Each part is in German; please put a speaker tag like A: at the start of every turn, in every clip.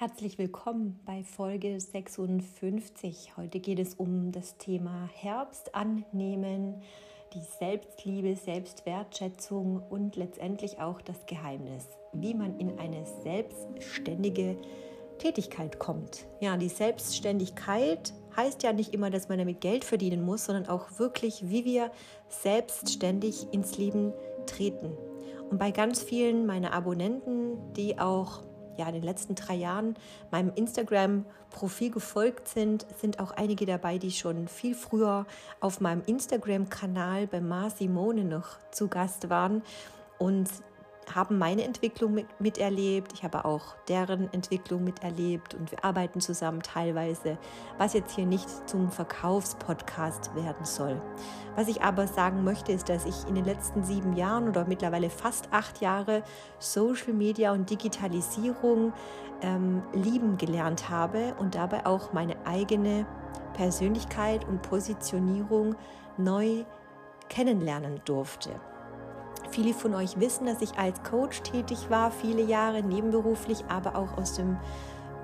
A: Herzlich willkommen bei Folge 56. Heute geht es um das Thema Herbst annehmen, die Selbstliebe, Selbstwertschätzung und letztendlich auch das Geheimnis, wie man in eine selbstständige Tätigkeit kommt. Ja, die Selbstständigkeit heißt ja nicht immer, dass man damit Geld verdienen muss, sondern auch wirklich, wie wir selbstständig ins Leben treten. Und bei ganz vielen meiner Abonnenten, die auch ja, in den letzten drei Jahren meinem Instagram-Profil gefolgt sind, sind auch einige dabei, die schon viel früher auf meinem Instagram-Kanal bei Mar Simone noch zu Gast waren. Und haben meine Entwicklung mit, miterlebt, ich habe auch deren Entwicklung miterlebt und wir arbeiten zusammen teilweise, was jetzt hier nicht zum Verkaufspodcast werden soll. Was ich aber sagen möchte, ist, dass ich in den letzten sieben Jahren oder mittlerweile fast acht Jahre Social Media und Digitalisierung ähm, lieben gelernt habe und dabei auch meine eigene Persönlichkeit und Positionierung neu kennenlernen durfte. Viele von euch wissen, dass ich als Coach tätig war, viele Jahre nebenberuflich, aber auch aus dem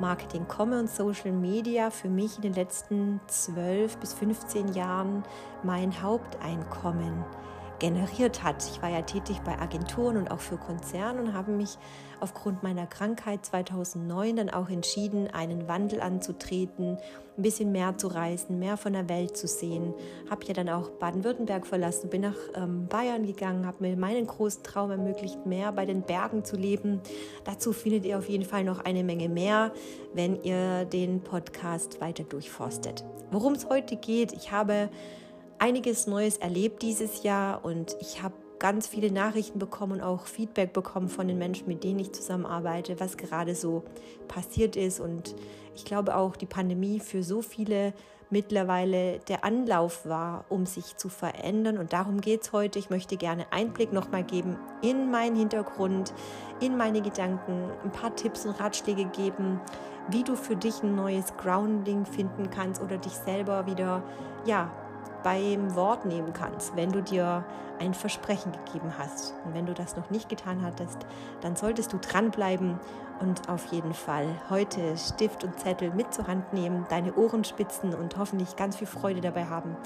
A: Marketing komme und Social Media für mich in den letzten 12 bis 15 Jahren mein Haupteinkommen generiert hat. Ich war ja tätig bei Agenturen und auch für Konzerne und habe mich aufgrund meiner Krankheit 2009 dann auch entschieden, einen Wandel anzutreten, ein bisschen mehr zu reisen, mehr von der Welt zu sehen. Habe ja dann auch Baden-Württemberg verlassen, bin nach ähm, Bayern gegangen, habe mir meinen großen Traum ermöglicht, mehr bei den Bergen zu leben. Dazu findet ihr auf jeden Fall noch eine Menge mehr, wenn ihr den Podcast weiter durchforstet. Worum es heute geht, ich habe einiges Neues erlebt dieses Jahr und ich habe ganz viele Nachrichten bekommen und auch Feedback bekommen von den Menschen, mit denen ich zusammenarbeite, was gerade so passiert ist. Und ich glaube auch, die Pandemie für so viele mittlerweile der Anlauf war, um sich zu verändern. Und darum geht es heute. Ich möchte gerne Einblick nochmal geben in meinen Hintergrund, in meine Gedanken, ein paar Tipps und Ratschläge geben, wie du für dich ein neues Grounding finden kannst oder dich selber wieder, ja, beim Wort nehmen kannst, wenn du dir ein Versprechen gegeben hast. Und wenn du das noch nicht getan hattest, dann solltest du dranbleiben und auf jeden Fall heute Stift und Zettel mit zur Hand nehmen, deine Ohren spitzen und hoffentlich ganz viel Freude dabei haben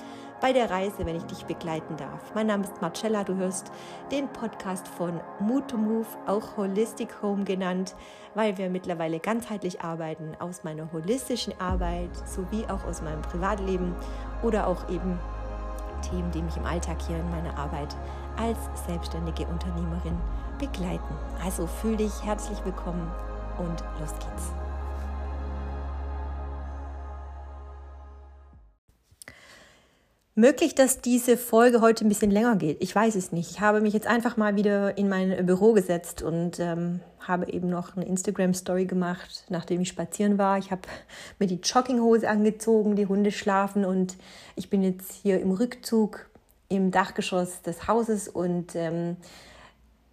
A: bei der Reise, wenn ich dich begleiten darf. Mein Name ist Marcella, du hörst den Podcast von Mood to Move, auch Holistic Home genannt, weil wir mittlerweile ganzheitlich arbeiten aus meiner holistischen Arbeit sowie auch aus meinem Privatleben oder auch eben Themen, die mich im Alltag hier in meiner Arbeit als selbstständige Unternehmerin begleiten. Also fühl dich herzlich willkommen und los geht's. Möglich, dass diese Folge heute ein bisschen länger geht. Ich weiß es nicht. Ich habe mich jetzt einfach mal wieder in mein Büro gesetzt und ähm, habe eben noch eine Instagram-Story gemacht, nachdem ich spazieren war. Ich habe mir die Jogginghose angezogen, die Hunde schlafen und ich bin jetzt hier im Rückzug im Dachgeschoss des Hauses und ähm,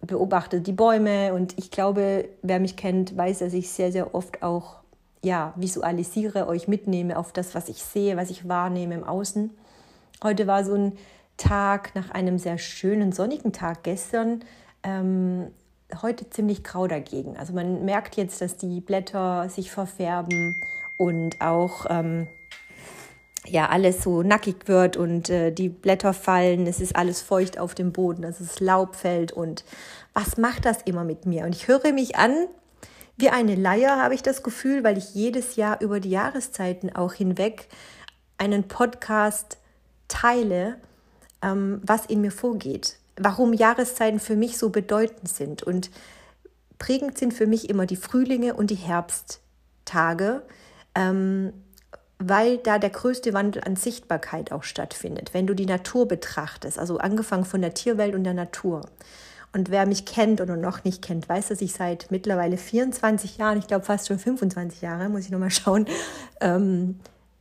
A: beobachte die Bäume. Und ich glaube, wer mich kennt, weiß, dass ich sehr, sehr oft auch ja, visualisiere, euch mitnehme auf das, was ich sehe, was ich wahrnehme im Außen. Heute war so ein Tag nach einem sehr schönen sonnigen Tag gestern. Ähm, heute ziemlich grau dagegen. Also man merkt jetzt, dass die Blätter sich verfärben und auch ähm, ja alles so nackig wird und äh, die Blätter fallen. Es ist alles feucht auf dem Boden, also das Laub fällt und was macht das immer mit mir? Und ich höre mich an wie eine Leier, habe ich das Gefühl, weil ich jedes Jahr über die Jahreszeiten auch hinweg einen Podcast teile, ähm, was in mir vorgeht, warum Jahreszeiten für mich so bedeutend sind. Und prägend sind für mich immer die Frühlinge und die Herbsttage, ähm, weil da der größte Wandel an Sichtbarkeit auch stattfindet. Wenn du die Natur betrachtest, also angefangen von der Tierwelt und der Natur. Und wer mich kennt oder noch nicht kennt, weiß, dass ich seit mittlerweile 24 Jahren, ich glaube fast schon 25 Jahre, muss ich nochmal schauen, ähm,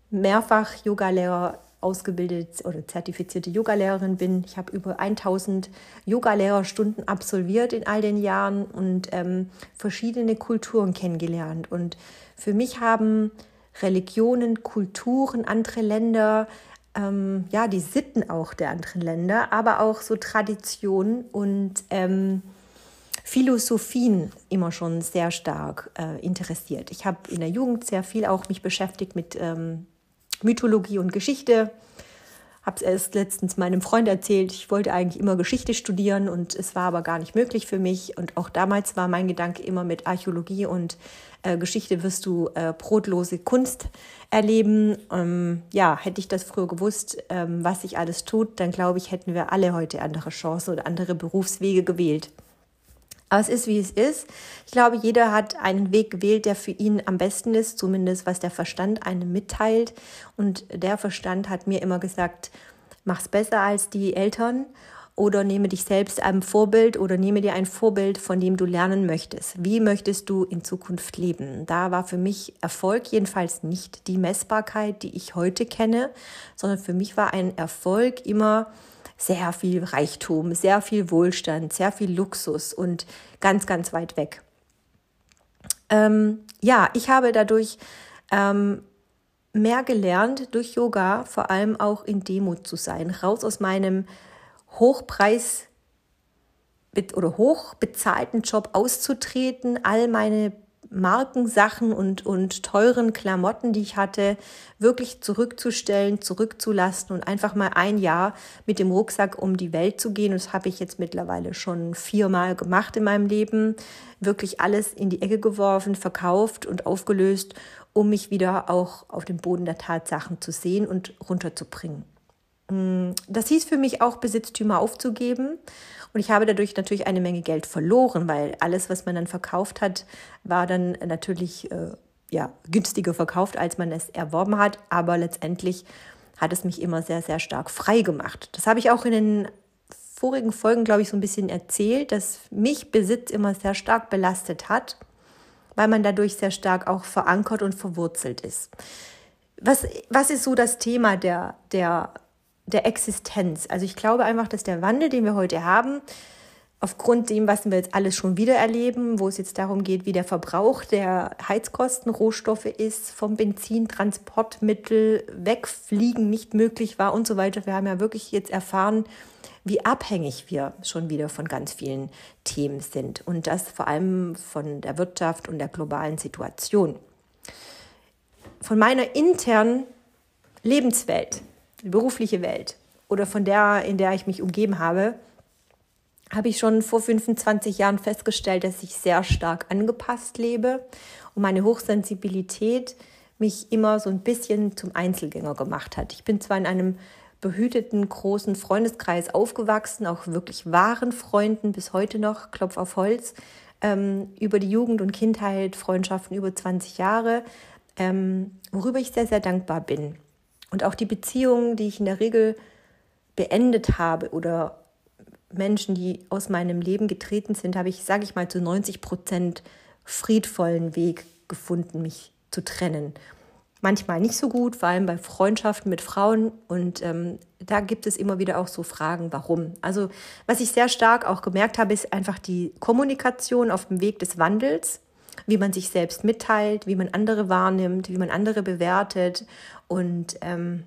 A: mehrfach Yogalehrer ausgebildete oder zertifizierte Yogalehrerin bin. Ich habe über 1000 Yogalehrerstunden absolviert in all den Jahren und ähm, verschiedene Kulturen kennengelernt. Und für mich haben Religionen, Kulturen, andere Länder, ähm, ja, die Sitten auch der anderen Länder, aber auch so Traditionen und ähm, Philosophien immer schon sehr stark äh, interessiert. Ich habe in der Jugend sehr viel auch mich beschäftigt mit ähm, Mythologie und Geschichte. Habe es erst letztens meinem Freund erzählt, ich wollte eigentlich immer Geschichte studieren und es war aber gar nicht möglich für mich. Und auch damals war mein Gedanke immer mit Archäologie und äh, Geschichte wirst du äh, brotlose Kunst erleben. Ähm, ja, hätte ich das früher gewusst, ähm, was sich alles tut, dann glaube ich, hätten wir alle heute andere Chancen oder andere Berufswege gewählt. Aber es ist, wie es ist. Ich glaube, jeder hat einen Weg gewählt, der für ihn am besten ist, zumindest was der Verstand einem mitteilt. Und der Verstand hat mir immer gesagt, mach's besser als die Eltern oder nehme dich selbst einem Vorbild oder nehme dir ein Vorbild, von dem du lernen möchtest. Wie möchtest du in Zukunft leben? Da war für mich Erfolg jedenfalls nicht die Messbarkeit, die ich heute kenne, sondern für mich war ein Erfolg immer sehr viel Reichtum, sehr viel Wohlstand, sehr viel Luxus und ganz, ganz weit weg. Ähm, ja, ich habe dadurch ähm, mehr gelernt durch Yoga, vor allem auch in Demut zu sein, raus aus meinem Hochpreis oder hochbezahlten Job auszutreten, all meine Markensachen und, und teuren Klamotten, die ich hatte, wirklich zurückzustellen, zurückzulassen und einfach mal ein Jahr mit dem Rucksack um die Welt zu gehen. Das habe ich jetzt mittlerweile schon viermal gemacht in meinem Leben. Wirklich alles in die Ecke geworfen, verkauft und aufgelöst, um mich wieder auch auf dem Boden der Tatsachen zu sehen und runterzubringen. Mm, das hieß für mich auch, Besitztümer aufzugeben. Und ich habe dadurch natürlich eine Menge Geld verloren, weil alles, was man dann verkauft hat, war dann natürlich äh, ja, günstiger verkauft, als man es erworben hat. Aber letztendlich hat es mich immer sehr, sehr stark frei gemacht. Das habe ich auch in den vorigen Folgen, glaube ich, so ein bisschen erzählt, dass mich Besitz immer sehr stark belastet hat, weil man dadurch sehr stark auch verankert und verwurzelt ist. Was, was ist so das Thema der, der der Existenz. Also ich glaube einfach, dass der Wandel, den wir heute haben, aufgrund dem, was wir jetzt alles schon wieder erleben, wo es jetzt darum geht, wie der Verbrauch der Heizkosten, Rohstoffe ist, vom Benzin, Transportmittel, Wegfliegen nicht möglich war und so weiter. Wir haben ja wirklich jetzt erfahren, wie abhängig wir schon wieder von ganz vielen Themen sind und das vor allem von der Wirtschaft und der globalen Situation. Von meiner internen Lebenswelt berufliche Welt oder von der, in der ich mich umgeben habe, habe ich schon vor 25 Jahren festgestellt, dass ich sehr stark angepasst lebe und meine Hochsensibilität mich immer so ein bisschen zum Einzelgänger gemacht hat. Ich bin zwar in einem behüteten großen Freundeskreis aufgewachsen, auch wirklich wahren Freunden bis heute noch, Klopf auf Holz, ähm, über die Jugend und Kindheit, Freundschaften über 20 Jahre, ähm, worüber ich sehr, sehr dankbar bin. Und auch die Beziehungen, die ich in der Regel beendet habe oder Menschen, die aus meinem Leben getreten sind, habe ich, sage ich mal, zu 90 Prozent friedvollen Weg gefunden, mich zu trennen. Manchmal nicht so gut, vor allem bei Freundschaften mit Frauen. Und ähm, da gibt es immer wieder auch so Fragen, warum. Also was ich sehr stark auch gemerkt habe, ist einfach die Kommunikation auf dem Weg des Wandels wie man sich selbst mitteilt, wie man andere wahrnimmt, wie man andere bewertet. Und ähm,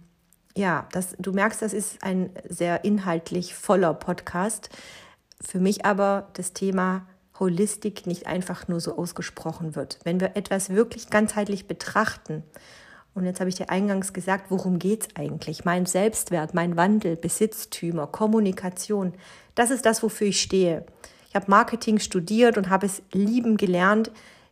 A: ja, das, du merkst, das ist ein sehr inhaltlich voller Podcast. Für mich aber das Thema Holistik nicht einfach nur so ausgesprochen wird. Wenn wir etwas wirklich ganzheitlich betrachten, und jetzt habe ich dir eingangs gesagt, worum geht es eigentlich? Mein Selbstwert, mein Wandel, Besitztümer, Kommunikation, das ist das, wofür ich stehe. Ich habe Marketing studiert und habe es lieben gelernt,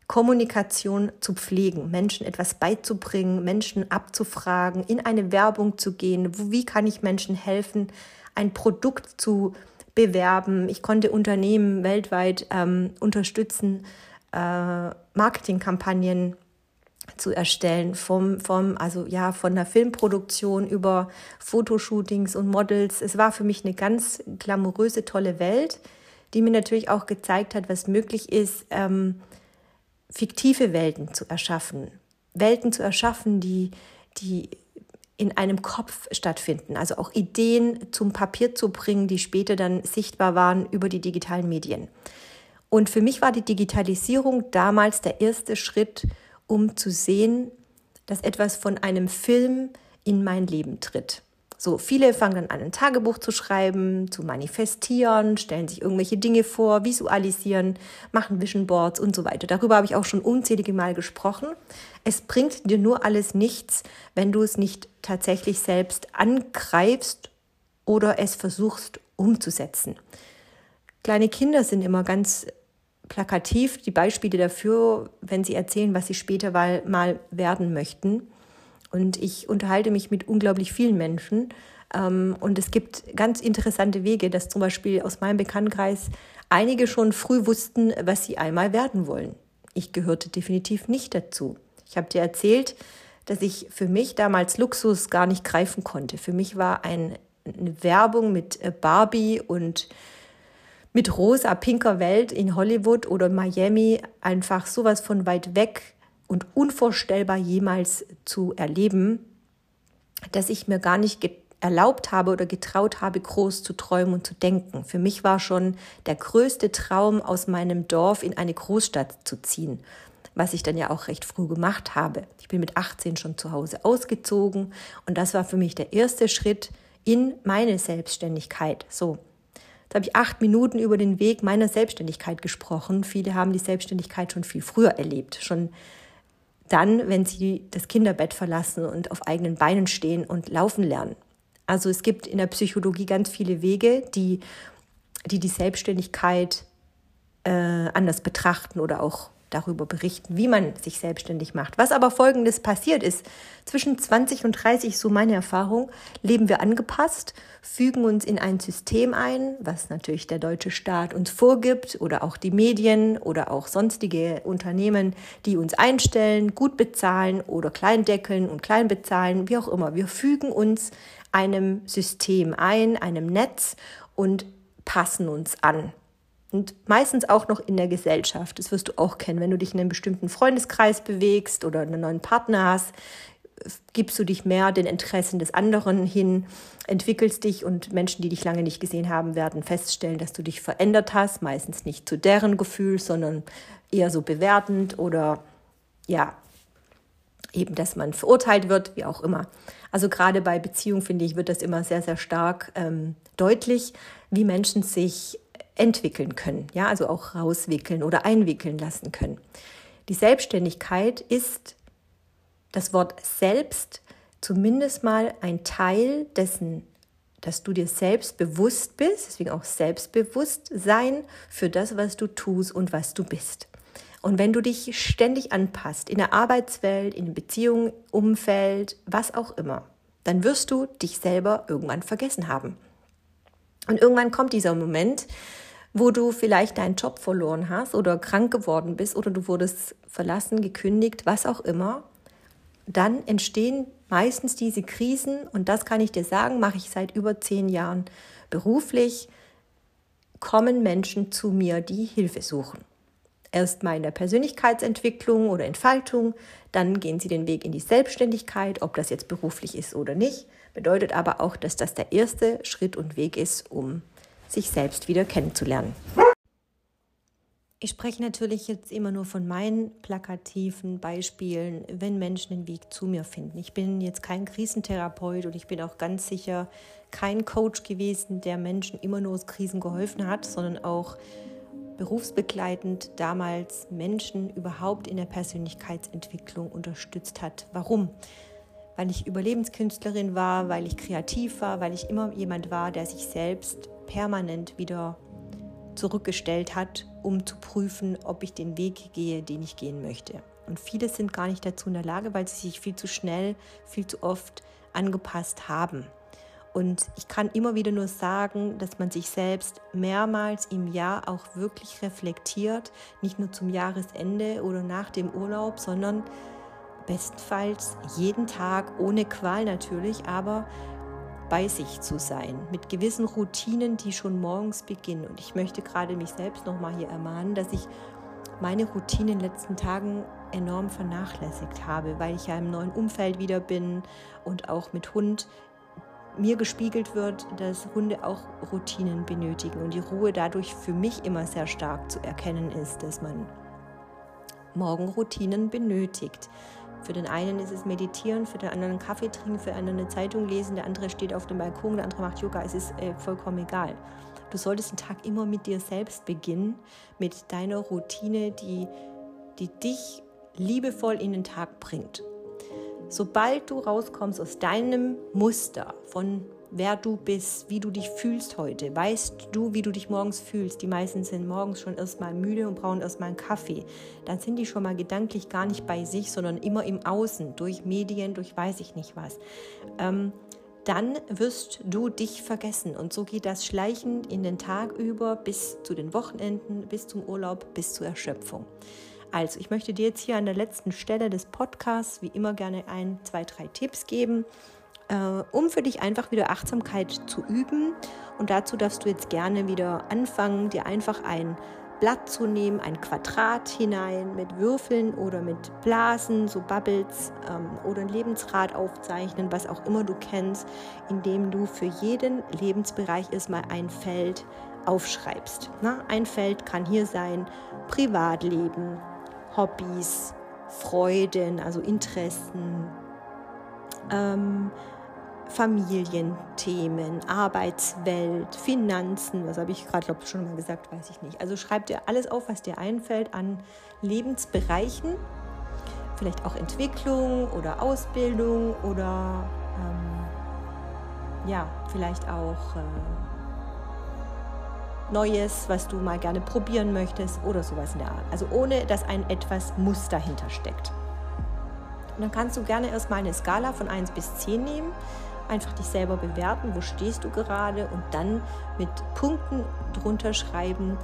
A: Kommunikation zu pflegen, Menschen etwas beizubringen, Menschen abzufragen, in eine Werbung zu gehen. Wie kann ich Menschen helfen, ein Produkt zu bewerben? Ich konnte Unternehmen weltweit ähm, unterstützen, äh, Marketingkampagnen zu erstellen, vom, vom, also ja, von der Filmproduktion über Fotoshootings und Models. Es war für mich eine ganz glamouröse, tolle Welt, die mir natürlich auch gezeigt hat, was möglich ist, ähm, fiktive Welten zu erschaffen. Welten zu erschaffen, die, die in einem Kopf stattfinden. Also auch Ideen zum Papier zu bringen, die später dann sichtbar waren über die digitalen Medien. Und für mich war die Digitalisierung damals der erste Schritt, um zu sehen, dass etwas von einem Film in mein Leben tritt. So, viele fangen dann an, ein Tagebuch zu schreiben, zu manifestieren, stellen sich irgendwelche Dinge vor, visualisieren, machen Vision Boards und so weiter. Darüber habe ich auch schon unzählige Mal gesprochen. Es bringt dir nur alles nichts, wenn du es nicht tatsächlich selbst angreifst oder es versuchst umzusetzen. Kleine Kinder sind immer ganz plakativ die Beispiele dafür, wenn sie erzählen, was sie später mal werden möchten. Und ich unterhalte mich mit unglaublich vielen Menschen. Ähm, und es gibt ganz interessante Wege, dass zum Beispiel aus meinem Bekanntenkreis einige schon früh wussten, was sie einmal werden wollen. Ich gehörte definitiv nicht dazu. Ich habe dir erzählt, dass ich für mich damals Luxus gar nicht greifen konnte. Für mich war ein, eine Werbung mit äh, Barbie und mit rosa, pinker Welt in Hollywood oder Miami einfach sowas von weit weg und unvorstellbar jemals zu erleben, dass ich mir gar nicht erlaubt habe oder getraut habe, groß zu träumen und zu denken. Für mich war schon der größte Traum, aus meinem Dorf in eine Großstadt zu ziehen, was ich dann ja auch recht früh gemacht habe. Ich bin mit 18 schon zu Hause ausgezogen und das war für mich der erste Schritt in meine Selbstständigkeit. So. Jetzt habe ich acht Minuten über den Weg meiner Selbstständigkeit gesprochen. Viele haben die Selbstständigkeit schon viel früher erlebt, schon dann, wenn sie das Kinderbett verlassen und auf eigenen Beinen stehen und laufen lernen. Also es gibt in der Psychologie ganz viele Wege, die die, die Selbstständigkeit äh, anders betrachten oder auch darüber berichten, wie man sich selbstständig macht. Was aber folgendes passiert ist, zwischen 20 und 30, so meine Erfahrung, leben wir angepasst, fügen uns in ein System ein, was natürlich der deutsche Staat uns vorgibt oder auch die Medien oder auch sonstige Unternehmen, die uns einstellen, gut bezahlen oder klein deckeln und klein bezahlen, wie auch immer. Wir fügen uns einem System ein, einem Netz und passen uns an. Und meistens auch noch in der Gesellschaft. Das wirst du auch kennen. Wenn du dich in einem bestimmten Freundeskreis bewegst oder einen neuen Partner hast, gibst du dich mehr den Interessen des anderen hin, entwickelst dich und Menschen, die dich lange nicht gesehen haben, werden feststellen, dass du dich verändert hast. Meistens nicht zu deren Gefühl, sondern eher so bewertend oder ja, eben, dass man verurteilt wird, wie auch immer. Also gerade bei Beziehungen, finde ich, wird das immer sehr, sehr stark ähm, deutlich, wie Menschen sich entwickeln können, ja, also auch rauswickeln oder einwickeln lassen können. Die Selbstständigkeit ist das Wort selbst zumindest mal ein Teil dessen, dass du dir selbst bewusst bist, deswegen auch Selbstbewusstsein für das, was du tust und was du bist. Und wenn du dich ständig anpasst, in der Arbeitswelt, in Beziehungen, Umfeld, was auch immer, dann wirst du dich selber irgendwann vergessen haben. Und irgendwann kommt dieser Moment, wo du vielleicht deinen Job verloren hast oder krank geworden bist oder du wurdest verlassen, gekündigt, was auch immer, dann entstehen meistens diese Krisen und das kann ich dir sagen, mache ich seit über zehn Jahren beruflich, kommen Menschen zu mir, die Hilfe suchen. Erst mal in der Persönlichkeitsentwicklung oder Entfaltung, dann gehen sie den Weg in die Selbstständigkeit, ob das jetzt beruflich ist oder nicht, bedeutet aber auch, dass das der erste Schritt und Weg ist, um sich selbst wieder kennenzulernen. Ich spreche natürlich jetzt immer nur von meinen plakativen Beispielen, wenn Menschen den Weg zu mir finden. Ich bin jetzt kein Krisentherapeut und ich bin auch ganz sicher kein Coach gewesen, der Menschen immer nur aus Krisen geholfen hat, sondern auch berufsbegleitend damals Menschen überhaupt in der Persönlichkeitsentwicklung unterstützt hat. Warum? Weil ich Überlebenskünstlerin war, weil ich kreativ war, weil ich immer jemand war, der sich selbst permanent wieder zurückgestellt hat, um zu prüfen, ob ich den Weg gehe, den ich gehen möchte. Und viele sind gar nicht dazu in der Lage, weil sie sich viel zu schnell, viel zu oft angepasst haben. Und ich kann immer wieder nur sagen, dass man sich selbst mehrmals im Jahr auch wirklich reflektiert, nicht nur zum Jahresende oder nach dem Urlaub, sondern bestenfalls jeden Tag, ohne Qual natürlich, aber bei sich zu sein, mit gewissen Routinen, die schon morgens beginnen. Und ich möchte gerade mich selbst nochmal hier ermahnen, dass ich meine Routine in den letzten Tagen enorm vernachlässigt habe, weil ich ja im neuen Umfeld wieder bin und auch mit Hund mir gespiegelt wird, dass Hunde auch Routinen benötigen. Und die Ruhe dadurch für mich immer sehr stark zu erkennen ist, dass man Morgenroutinen benötigt Für den einen ist es Meditieren, für den anderen Kaffee trinken, für den anderen eine Zeitung lesen, der andere steht auf dem Balkon, der andere macht Yoga. Es ist äh, vollkommen egal. Du solltest den Tag immer mit dir selbst beginnen, mit deiner Routine, die, die dich liebevoll in den Tag bringt. Sobald du rauskommst aus deinem Muster von wer du bist, wie du dich fühlst heute. Weißt du, wie du dich morgens fühlst? Die meisten sind morgens schon erstmal müde und brauchen erstmal einen Kaffee. Dann sind die schon mal gedanklich gar nicht bei sich, sondern immer im Außen, durch Medien, durch weiß ich nicht was. Ähm, dann wirst du dich vergessen. Und so geht das schleichend in den Tag über bis zu den Wochenenden, bis zum Urlaub, bis zur Erschöpfung. Also, ich möchte dir jetzt hier an der letzten Stelle des Podcasts wie immer gerne ein, zwei, drei Tipps geben, äh, um für dich einfach wieder Achtsamkeit zu üben. Und dazu darfst du jetzt gerne wieder anfangen, dir einfach ein Blatt zu nehmen, ein Quadrat hinein mit Würfeln oder mit Blasen, so Bubbles ähm, oder ein Lebensrad aufzeichnen, was auch immer du kennst, indem du für jeden Lebensbereich erstmal ein Feld aufschreibst. Na, ein Feld kann hier sein Privatleben, Hobbys, Freuden, also Interessen, ähm, Familienthemen, Arbeitswelt, Finanzen, was habe ich gerade, glaube ich, schon mal gesagt, weiß ich nicht. Also schreib dir alles auf, was dir einfällt an Lebensbereichen, vielleicht auch Entwicklung oder Ausbildung oder ähm, ja, vielleicht auch äh, Neues, was du mal gerne probieren möchtest oder sowas in der Art. Also ohne, dass ein etwas Muster dahinter steckt. Und dann kannst du gerne erstmal eine Skala von 1 bis 10 nehmen einfach dich selber bewerten, wo stehst du gerade und dann mit Punkten drunter schreiben,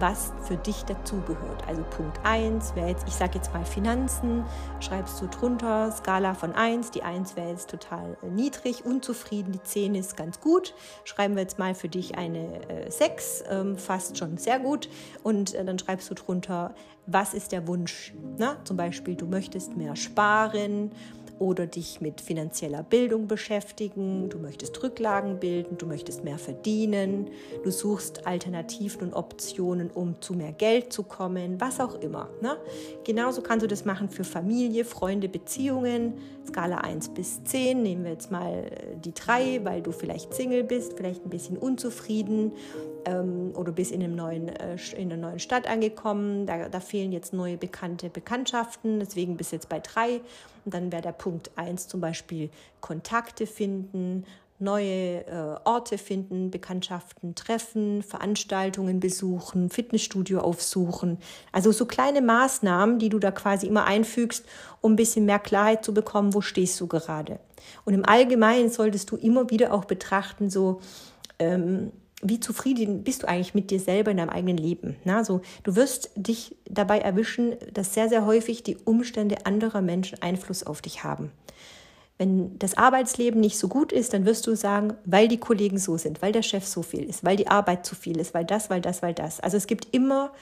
A: was für dich dazugehört. Also Punkt 1 wäre jetzt, ich sage jetzt mal Finanzen, schreibst du drunter, Skala von 1, die 1 wäre jetzt total äh, niedrig, unzufrieden, die 10 ist ganz gut. Schreiben wir jetzt mal für dich eine äh, 6, ähm, fast schon sehr gut. Und äh, dann schreibst du drunter, was ist der Wunsch? Na, zum Beispiel, du möchtest mehr sparen oder dich mit finanzieller Bildung beschäftigen, du möchtest Rücklagen bilden, du möchtest mehr verdienen, du suchst Alternativen und Optionen, um zu mehr Geld zu kommen, was auch immer. Ne? Genauso kannst du das machen für Familie, Freunde, Beziehungen. Skala 1 bis 10, nehmen wir jetzt mal äh, die 3, weil du vielleicht Single bist, vielleicht ein bisschen unzufrieden ähm, oder bist in, einem neuen, äh, in einer neuen Stadt angekommen, da, da fehlen jetzt neue bekannte Bekanntschaften, deswegen bist du jetzt bei 3 und dann wäre der Punkt 1 zum Beispiel Kontakte finden, neue äh, Orte finden, Bekanntschaften treffen, Veranstaltungen besuchen, Fitnessstudio aufsuchen. Also so kleine Maßnahmen, die du da quasi immer einfügst, um ein bisschen mehr Klarheit zu bekommen, wo stehst du gerade. Und im Allgemeinen solltest du immer wieder auch betrachten, so ähm, wie zufrieden bist du eigentlich mit dir selber in deinem eigenen Leben? Na, so, du wirst dich dabei erwischen, dass sehr, sehr häufig die Umstände anderer Menschen Einfluss auf dich haben. Wenn das Arbeitsleben nicht so gut ist, dann wirst du sagen, weil die Kollegen so sind, weil der Chef so viel ist, weil die Arbeit zu viel ist, weil das, weil das, weil das. Also es gibt immer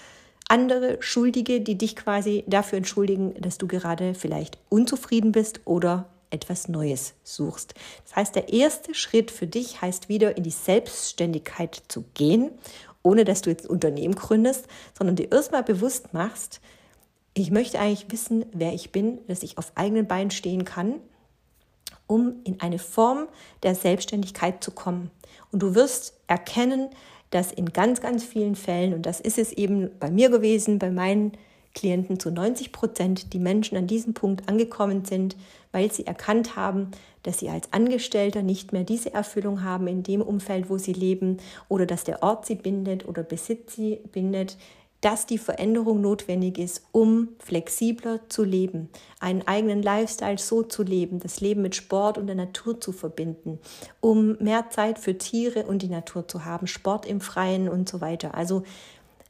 A: andere Schuldige, die dich quasi dafür entschuldigen, dass du gerade vielleicht unzufrieden bist oder etwas Neues suchst. Das heißt, der erste Schritt für dich heißt wieder in die Selbstständigkeit zu gehen, ohne dass du jetzt ein Unternehmen gründest, sondern dir erstmal bewusst machst, ich möchte eigentlich wissen, wer ich bin, dass ich auf eigenen Beinen stehen kann, um in eine Form der Selbstständigkeit zu kommen. Und du wirst erkennen, dass in ganz, ganz vielen Fällen, und das ist es eben bei mir gewesen, bei meinen Klienten zu 90 Prozent die Menschen an diesem Punkt angekommen sind, weil sie erkannt haben, dass sie als Angestellter nicht mehr diese Erfüllung haben in dem Umfeld, wo sie leben oder dass der Ort sie bindet oder Besitz sie bindet, dass die Veränderung notwendig ist, um flexibler zu leben, einen eigenen Lifestyle so zu leben, das Leben mit Sport und der Natur zu verbinden, um mehr Zeit für Tiere und die Natur zu haben, Sport im Freien und so weiter. Also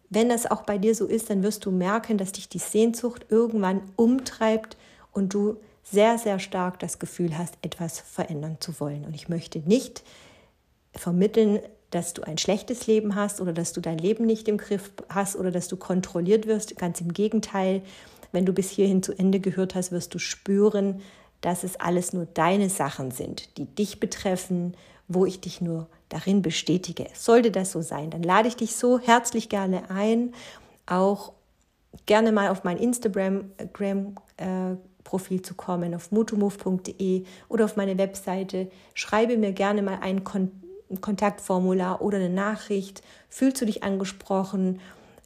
A: wenn das auch bei dir so ist, dann wirst du merken, dass dich die Sehnsucht irgendwann umtreibt und du sehr, sehr stark das Gefühl hast, etwas verändern zu wollen. Und ich möchte nicht vermitteln, dass du ein schlechtes Leben hast oder dass du dein Leben nicht im Griff hast oder dass du kontrolliert wirst. Ganz im Gegenteil, wenn du bis hierhin zu Ende gehört hast, wirst du spüren, dass es alles nur deine Sachen sind, die dich betreffen, wo ich dich nur darin bestätige. Sollte das so sein, dann lade ich dich so herzlich gerne ein, auch gerne mal auf mein Instagram äh, zu kommen, auf motomove.de oder auf meine Webseite. Schreibe mir gerne mal ein Kon Kontaktformular oder eine Nachricht. Fühlst du dich angesprochen?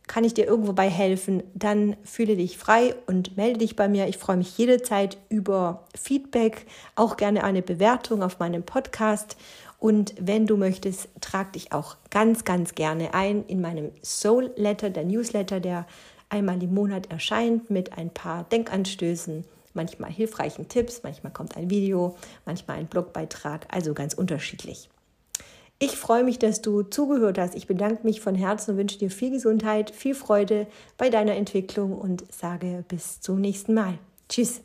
A: Kann ich dir irgendwo bei helfen? Dann fühle dich frei und melde dich bei mir. Ich freue mich jederzeit über Feedback, auch gerne eine Bewertung auf meinem Podcast. Und wenn du möchtest, trag dich auch ganz, ganz gerne ein in meinem Soul Letter, der Newsletter, der einmal im Monat erscheint mit ein paar Denkanstößen, manchmal hilfreichen Tipps, manchmal kommt ein Video, manchmal ein Blogbeitrag, also ganz unterschiedlich. Ich freue mich, dass du zugehört hast. Ich bedanke mich von Herzen und wünsche dir viel Gesundheit, viel Freude bei deiner Entwicklung und sage bis zum nächsten Mal. Tschüss.